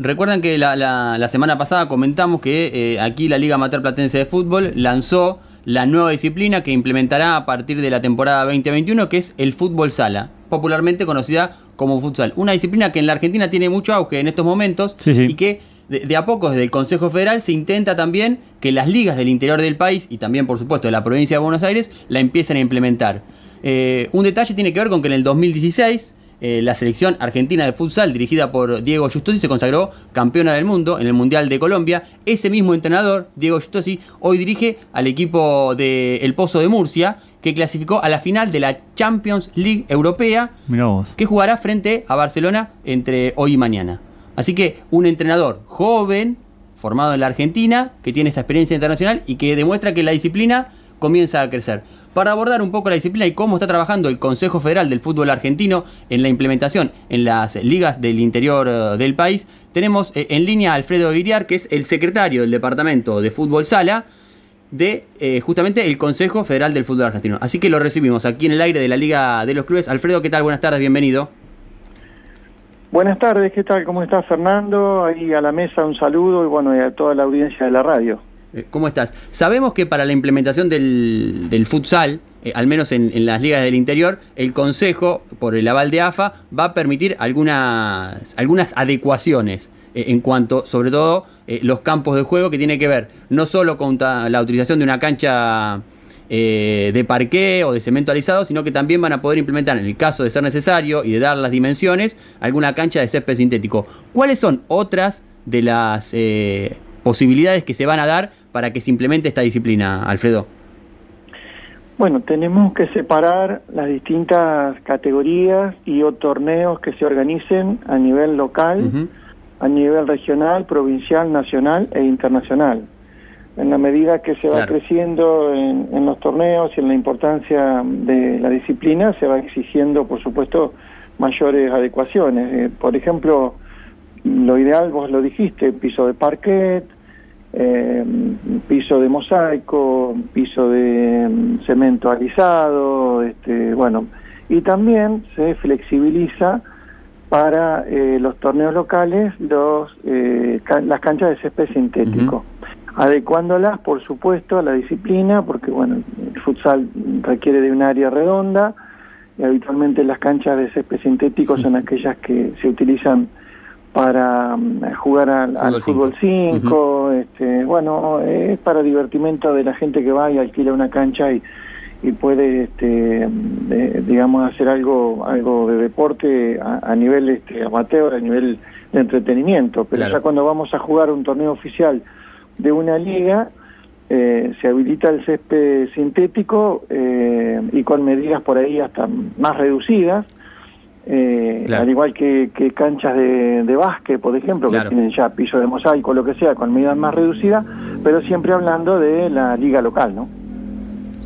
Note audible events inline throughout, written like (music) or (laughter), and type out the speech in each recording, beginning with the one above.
recuerdan que la, semana pasada comentamos que eh, aquí la Liga Amateur Platense de Fútbol lanzó la nueva disciplina que implementará a partir de la temporada 2021, que es el fútbol sala, popularmente conocida como futsal. Una disciplina que en la Argentina tiene mucho auge en estos momentos y que de, a poco desde el Consejo Federal se intenta también que las ligas del interior del país y también por supuesto de la provincia de Buenos Aires la empiecen a implementar. Eh, un detalle tiene que ver con que en el 2016 eh, la selección argentina de futsal dirigida por Diego Justosi se consagró campeona del mundo en el Mundial de Colombia. Ese mismo entrenador, Diego Justosi, hoy dirige al equipo de El Pozo de Murcia que clasificó a la final de la Champions League Europea que jugará frente a Barcelona entre hoy y mañana. Así que un entrenador joven, formado en la Argentina, que tiene esa experiencia internacional y que demuestra que la disciplina comienza a crecer para abordar un poco la disciplina y cómo está trabajando el Consejo Federal del Fútbol Argentino en la implementación en las ligas del interior eh, del país. Tenemos eh, en línea a Alfredo Iriar, que es el secretario del Departamento de Fútbol Sala de eh, justamente el Consejo Federal del Fútbol Argentino. Así que lo recibimos aquí en el aire de la Liga de los Clubes. Alfredo, ¿qué tal? Buenas tardes, bienvenido. Buenas tardes, ¿qué tal? ¿Cómo estás, Fernando? Ahí a la mesa un saludo y bueno, y a toda la audiencia de la radio. Eh, ¿Cómo estás? Sabemos que para la implementación del, futsal, eh, al menos en, las ligas del interior, el Consejo, por el aval de AFA, va a permitir algunas, algunas adecuaciones eh, en cuanto, sobre todo, los campos de juego que tiene que ver no solo con la utilización de una cancha de parqué o de cemento alisado, sino que también van a poder implementar, en el caso de ser necesario y de dar las dimensiones, alguna cancha de césped sintético. ¿Cuáles son otras de las posibilidades que se van a dar para que se implemente esta disciplina, Alfredo? Bueno, tenemos que separar las distintas categorías y o torneos que se organicen a nivel local, a nivel regional, provincial, nacional e internacional. En la medida que se va creciendo en, los torneos y en la importancia de la disciplina, se va exigiendo, por supuesto, mayores adecuaciones. Eh, por ejemplo, lo ideal, vos lo dijiste, piso de parquet, eh, piso de mosaico, piso de mm, cemento alisado, este, bueno, y también se flexibiliza para eh, los torneos locales los, eh, las canchas de césped sintético, adecuándolas, por supuesto, a la disciplina, porque bueno, el futsal requiere de un área redonda, y habitualmente las canchas de césped sintético son aquellas que se utilizan para mm, jugar al fútbol 5, este, bueno, es para divertimento de la gente que va y alquila una cancha y, y puede, este, mm, digamos, hacer algo algo de deporte a, nivel este, amateur, a nivel de entretenimiento. Pero ya cuando vamos a jugar un torneo oficial de una liga, eh, se habilita el césped sintético eh, y con medidas por ahí hasta más reducidas eh, al igual que, canchas de, de, básquet, por ejemplo, que tienen ya piso de mosaico, lo que sea, con medidas más reducidas, pero siempre hablando de la liga local, ¿no?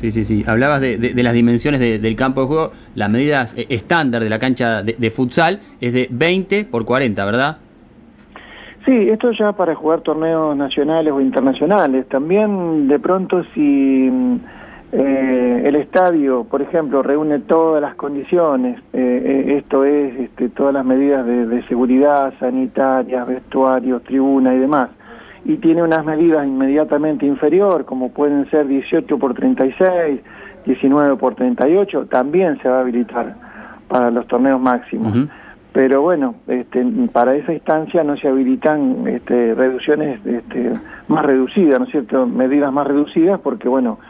Sí, sí, sí. Hablabas de, las dimensiones del campo de juego. Las medidas eh, estándar de la cancha de, futsal es de 20 por 40, ¿verdad? Sí, esto ya para jugar torneos nacionales o internacionales. También de pronto si eh, el estadio, por ejemplo, reúne todas las condiciones, eh, eh, esto es este, todas las medidas de, seguridad sanitarias, vestuarios, tribuna y demás, y tiene unas medidas inmediatamente inferior, como pueden ser 18 por 36, 19 por 38, también se va a habilitar para los torneos máximos. Pero bueno, este, para esa instancia no se habilitan este, reducciones este, más reducidas, ¿no es cierto? Medidas más reducidas porque, bueno,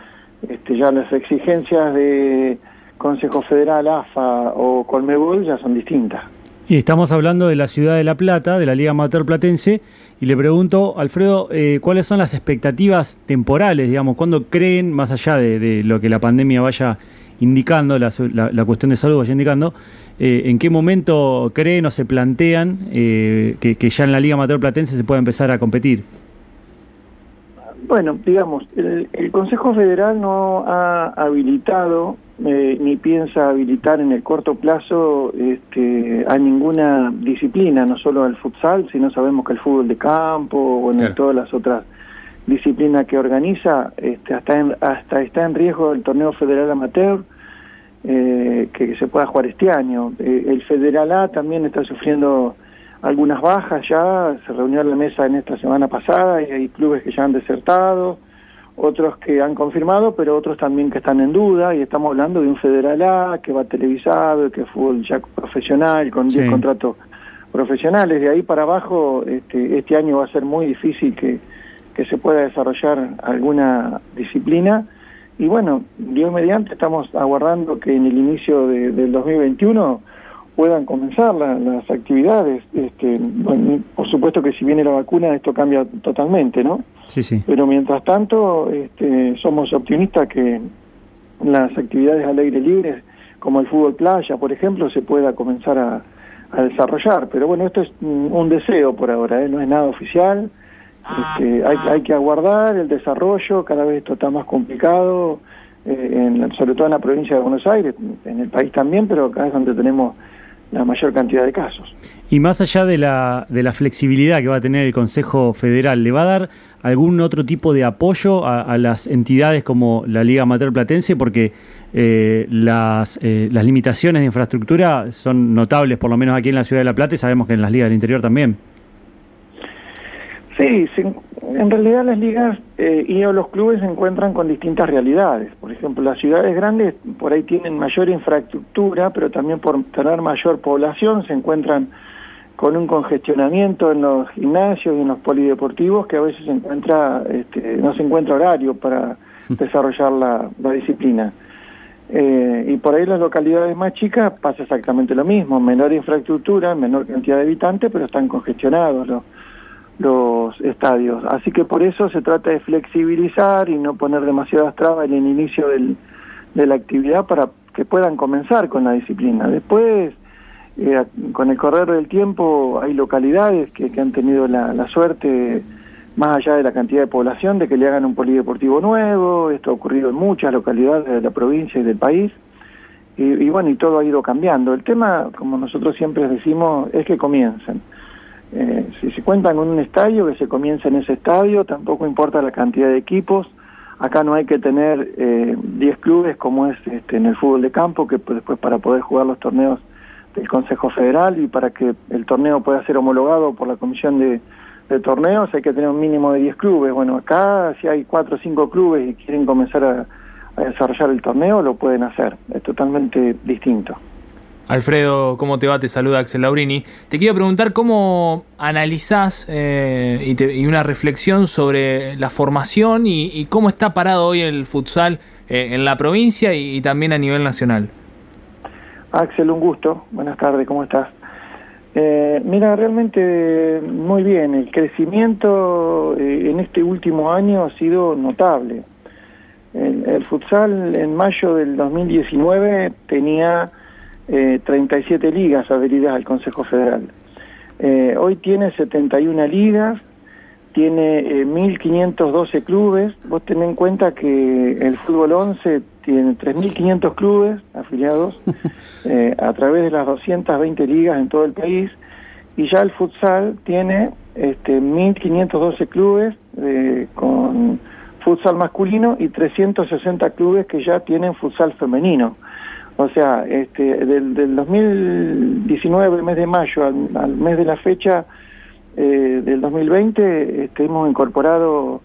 este, ya las exigencias de Consejo Federal, AFA o Colmebol ya son distintas. Y estamos hablando de la ciudad de La Plata, de la Liga Amateur Platense, y le pregunto, Alfredo, eh, ¿cuáles son las expectativas temporales, digamos, cuándo creen, más allá de, lo que la pandemia vaya indicando, la, cuestión de salud vaya indicando, eh, en qué momento creen o se plantean eh, que, que ya en la Liga Amateur Platense se pueda empezar a competir? Bueno, digamos, el, Consejo Federal no ha habilitado eh, ni piensa habilitar en el corto plazo este, a ninguna disciplina, no solo al futsal, sino sabemos que el fútbol de campo, bueno, todas las otras disciplinas que organiza, este, hasta, hasta está en riesgo el torneo federal amateur, eh, que se pueda jugar este año. Eh, el Federal A también está sufriendo algunas bajas ya, se reunió la mesa en esta semana pasada y hay clubes que ya han desertado, otros que han confirmado, pero otros también que están en duda, y estamos hablando de un Federal A que va televisado, que es fútbol ya profesional, con 10 contratos profesionales, de ahí para abajo este, este año va a ser muy difícil que, que se pueda desarrollar alguna disciplina, y bueno, Dios mediante estamos aguardando que en el inicio de, del 2021 puedan comenzar las actividades. Este, por supuesto que si viene la vacuna esto cambia totalmente, ¿no? Sí, sí. Pero mientras tanto este, somos optimistas que las actividades al aire libre, como el fútbol playa, por ejemplo, se pueda comenzar a, desarrollar. Pero bueno, esto es un deseo por ahora, ¿eh? no es nada oficial. Este, hay, hay que aguardar el desarrollo, cada vez esto está más complicado, eh, en, sobre todo en la provincia de Buenos Aires, en el país también, pero acá es donde tenemos la mayor cantidad de casos. Y más allá de la, de la flexibilidad que va a tener el Consejo Federal, ¿le va a dar algún otro tipo de apoyo a, las entidades como la Liga Amateur Platense? Porque eh, las, eh, las limitaciones de infraestructura son notables, por lo menos aquí en la Ciudad de La Plata, y sabemos que en las ligas del interior también. Sí, en realidad las ligas eh, y los clubes se encuentran con distintas realidades. Por ejemplo, las ciudades grandes por ahí tienen mayor infraestructura, pero también por tener mayor población se encuentran con un congestionamiento en los gimnasios y en los polideportivos que a veces se encuentra, este, no se encuentra horario para desarrollar la, disciplina. Eh, y por ahí las localidades más chicas pasa exactamente lo mismo, menor infraestructura, menor cantidad de habitantes, pero están congestionados los los estadios. Así que por eso se trata de flexibilizar y no poner demasiadas trabas en el inicio del, de la actividad para que puedan comenzar con la disciplina. Después, eh, con el correr del tiempo, hay localidades que, han tenido la, suerte, más allá de la cantidad de población, de que le hagan un polideportivo nuevo. Esto ha ocurrido en muchas localidades de la provincia y del país. Y, y bueno, y todo ha ido cambiando. El tema, como nosotros siempre decimos, es que comiencen. Eh, si se cuentan con un estadio, que se comience en ese estadio, tampoco importa la cantidad de equipos. Acá no hay que tener 10 eh, clubes como es este, en el fútbol de campo, que pues, después para poder jugar los torneos del Consejo Federal y para que el torneo pueda ser homologado por la Comisión de, Torneos hay que tener un mínimo de 10 clubes. Bueno, acá si hay 4 o 5 clubes y quieren comenzar a desarrollar el torneo, lo pueden hacer. Es totalmente distinto. Alfredo, ¿cómo te va? Te saluda Axel Laurini. Te quiero preguntar cómo analizás eh, y, una reflexión sobre la formación y, cómo está parado hoy el futsal eh, en la provincia y, también a nivel nacional. Axel, un gusto. Buenas tardes, ¿cómo estás? Eh, mira, realmente muy bien. El crecimiento en este último año ha sido notable. el futsal en mayo del 2019 tenía eh, 37 ligas adheridas al Consejo Federal. Eh, hoy tiene 71 ligas, tiene 1.512 eh, clubes. Vos ten en cuenta que el fútbol 11 tiene 3.500 clubes afiliados (laughs) eh, a través de las 220 ligas en todo el país y ya el futsal tiene este, 1.512 clubes con futsal masculino y 360 clubes que ya tienen futsal femenino. O sea, este, del, del 2019, mes de mayo, al, mes de la fecha eh, del 2020, este, hemos incorporado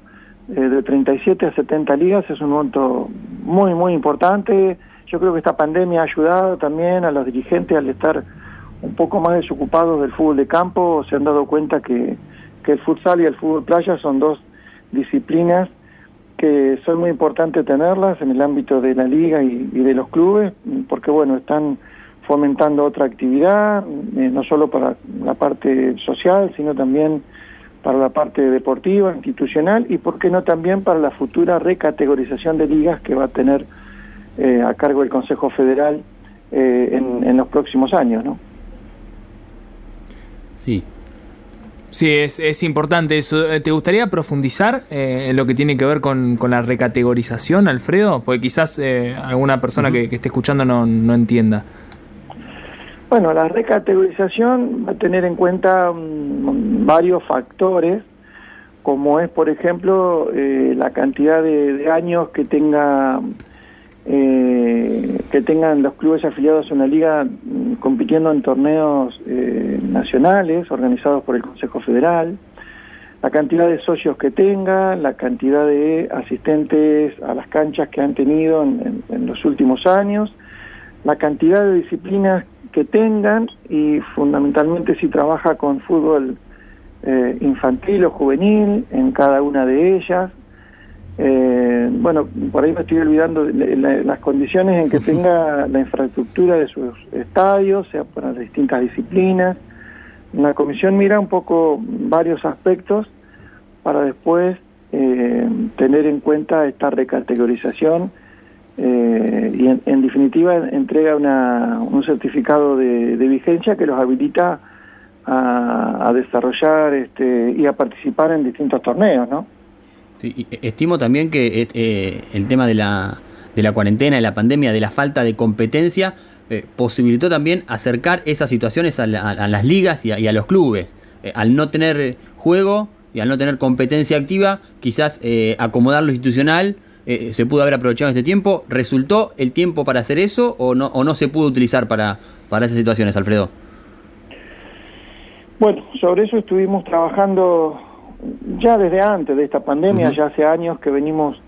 eh, de 37 a 70 ligas, es un monto muy, muy importante. Yo creo que esta pandemia ha ayudado también a los dirigentes al estar un poco más desocupados del fútbol de campo, se han dado cuenta que, que el futsal y el fútbol playa son dos disciplinas que son muy importantes tenerlas en el ámbito de la liga y, de los clubes, porque bueno, están fomentando otra actividad, eh, no solo para la parte social, sino también para la parte deportiva, institucional y, por qué no, también para la futura recategorización de ligas que va a tener eh, a cargo el Consejo Federal eh, en, en los próximos años, ¿no? Sí, Sí, es, es importante eso. Eh, ¿Te gustaría profundizar eh, en lo que tiene que ver con, la recategorización, Alfredo? Porque quizás eh, alguna persona que, esté escuchando no, no, entienda. Bueno, la recategorización va a tener en cuenta mm, varios factores, como es, por ejemplo, la cantidad de, años que tenga eh, que tengan los clubes afiliados a una liga mm, compitiendo en torneos eh, nacionales organizados por el Consejo Federal, la cantidad de socios que tenga, la cantidad de asistentes a las canchas que han tenido en, los últimos años, la cantidad de disciplinas que tengan y fundamentalmente si trabaja con fútbol eh, infantil o juvenil en cada una de ellas, eh, bueno, por ahí me estoy olvidando de las condiciones en que (laughs) tenga la infraestructura de sus estadios, sea para distintas disciplinas. La comisión mira un poco varios aspectos para después eh, tener en cuenta esta recategorización eh, y en, definitiva entrega una, un certificado de, vigencia que los habilita a, a desarrollar este, y a participar en distintos torneos, ¿no? Sí, estimo también que eh, el tema de la, de la cuarentena, de la pandemia, de la falta de competencia, eh, posibilitó también acercar esas situaciones a, las ligas y a, los clubes. Eh, al no tener juego y al no tener competencia activa, quizás acomodar lo institucional se pudo haber aprovechado este tiempo. ¿Resultó el tiempo para hacer eso o no, o no se pudo utilizar para, para esas situaciones, Alfredo? Bueno, sobre eso estuvimos trabajando ya desde antes de esta pandemia, ya hace años que venimos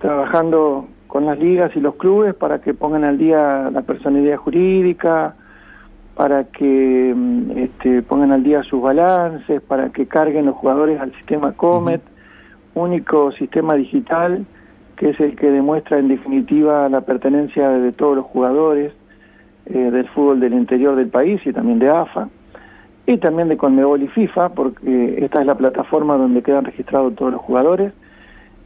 trabajando con las ligas y los clubes para que pongan al día la personalidad jurídica, para que mm, este, pongan al día sus balances, para que carguen los jugadores al sistema Comet, único sistema digital que es el que demuestra en definitiva la pertenencia de todos los jugadores eh, del fútbol del interior del país y también de AFA y también de Conmebol y FIFA, porque esta es la plataforma donde quedan registrados todos los jugadores.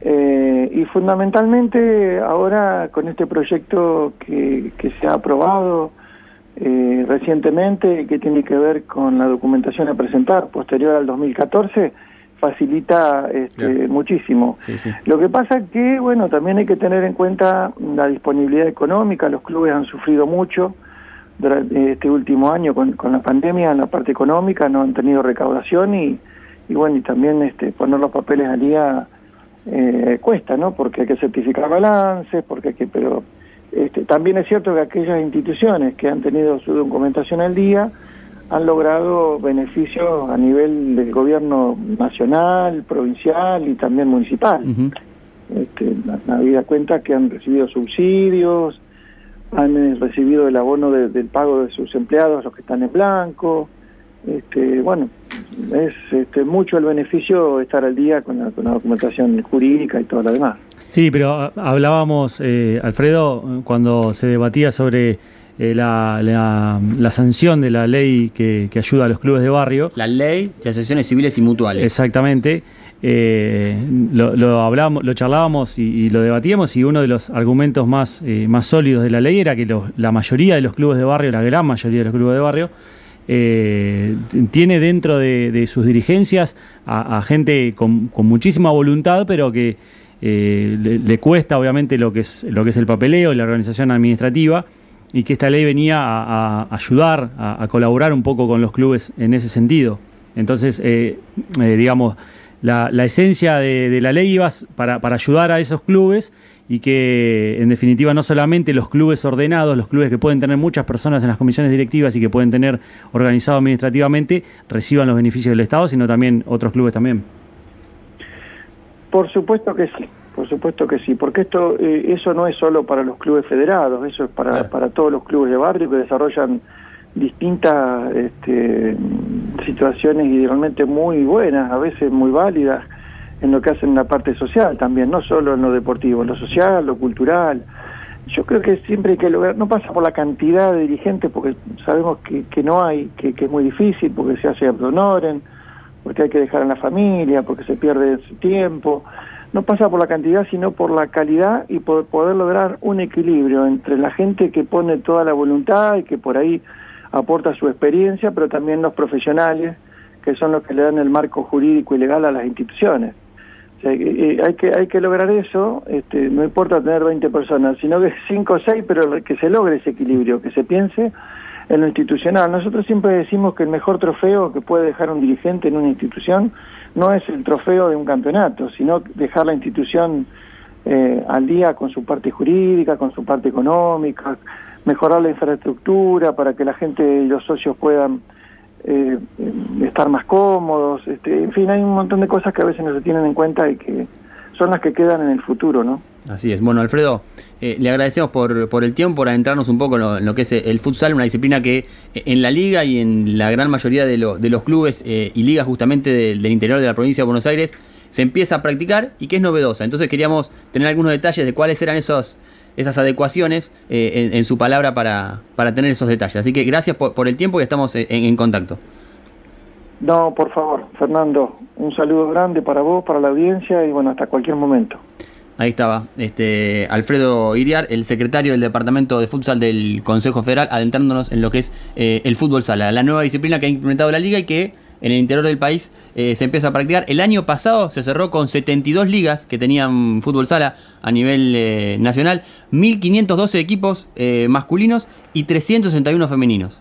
Eh, y fundamentalmente ahora con este proyecto que, que se ha aprobado eh, recientemente, que tiene que ver con la documentación a presentar posterior al 2014, facilita este, muchísimo. Lo que pasa que, bueno, también hay que tener en cuenta la disponibilidad económica, los clubes han sufrido mucho, durante este último año con, con la pandemia en la parte económica no han tenido recaudación y, y bueno y también este poner los papeles al día eh, cuesta no porque hay que certificar balances porque hay que pero este, también es cierto que aquellas instituciones que han tenido su documentación al día han logrado beneficios a nivel del gobierno nacional, provincial y también municipal. este, la, vida cuenta que han recibido subsidios, han eh, recibido el abono del pago de sus empleados, los que están en blanco. Este, bueno, es este, mucho el beneficio estar al día con la, documentación jurídica y todo lo demás. Sí, pero ah, hablábamos, eh, Alfredo, cuando se debatía sobre eh, la, la, sanción de la ley que, que, ayuda a los clubes de barrio. La ley de asociaciones civiles y mutuales. Exactamente. Eh, lo, hablábamos, lo charlábamos y, lo debatíamos y uno de los argumentos más, eh, más sólidos de la ley era que la mayoría de los clubes de barrio, la gran mayoría de los clubes de barrio, eh, tiene dentro de, sus dirigencias a, gente con, muchísima voluntad, pero que le, cuesta obviamente lo que, es, lo que es el papeleo y la organización administrativa, y que esta ley venía a, ayudar, a, colaborar un poco con los clubes en ese sentido. Entonces, digamos, la, esencia de, la ley iba para, para ayudar a esos clubes y que en definitiva no solamente los clubes ordenados, los clubes que pueden tener muchas personas en las comisiones directivas y que pueden tener organizado administrativamente, reciban los beneficios del Estado, sino también otros clubes también. Por supuesto que sí, por supuesto que sí, porque esto eh, eso no es solo para los clubes federados, eso es para, para todos los clubes de barrio que desarrollan distintas este, situaciones y realmente muy buenas, a veces muy válidas en lo que hacen en la parte social también, no solo en lo deportivo, en lo social, lo cultural. Yo creo que siempre hay que lograr, no pasa por la cantidad de dirigentes, porque sabemos que, que no hay, que, que, es muy difícil, porque se hace honoren, porque hay que dejar a la familia, porque se pierde su tiempo. No pasa por la cantidad, sino por la calidad y por poder lograr un equilibrio entre la gente que pone toda la voluntad y que por ahí aporta su experiencia, pero también los profesionales, que son los que le dan el marco jurídico y legal a las instituciones. Eh, hay, que, hay que lograr eso, este, no importa tener 20 personas, sino que 5 o 6, pero que se logre ese equilibrio, que se piense en lo institucional. Nosotros siempre decimos que el mejor trofeo que puede dejar un dirigente en una institución no es el trofeo de un campeonato, sino dejar la institución eh, al día con su parte jurídica, con su parte económica, mejorar la infraestructura para que la gente y los socios puedan eh, estar más cómodos. Este, en fin, hay un montón de cosas que a veces no se tienen en cuenta y que son las que quedan en el futuro, ¿no? Así es. Bueno, Alfredo, eh, le agradecemos por, por el tiempo, por adentrarnos un poco en lo, que es el futsal, una disciplina que en la liga y en la gran mayoría de, de los clubes y ligas justamente del interior de la provincia de Buenos Aires se empieza a practicar y que es novedosa. Entonces queríamos tener algunos detalles de cuáles eran esos, esas adecuaciones eh, en, su palabra para, para, tener esos detalles. Así que gracias por, el tiempo y estamos en, contacto. No, por favor, Fernando, un saludo grande para vos, para la audiencia y bueno, hasta cualquier momento. Ahí estaba, este Alfredo Iriar, el secretario del Departamento de Futsal del Consejo Federal, adentrándonos en lo que es eh, el fútbol sala, la nueva disciplina que ha implementado la liga y que en el interior del país eh, se empieza a practicar. El año pasado se cerró con 72 ligas que tenían fútbol sala a nivel eh, nacional, 1.512 equipos eh, masculinos y 361 femeninos.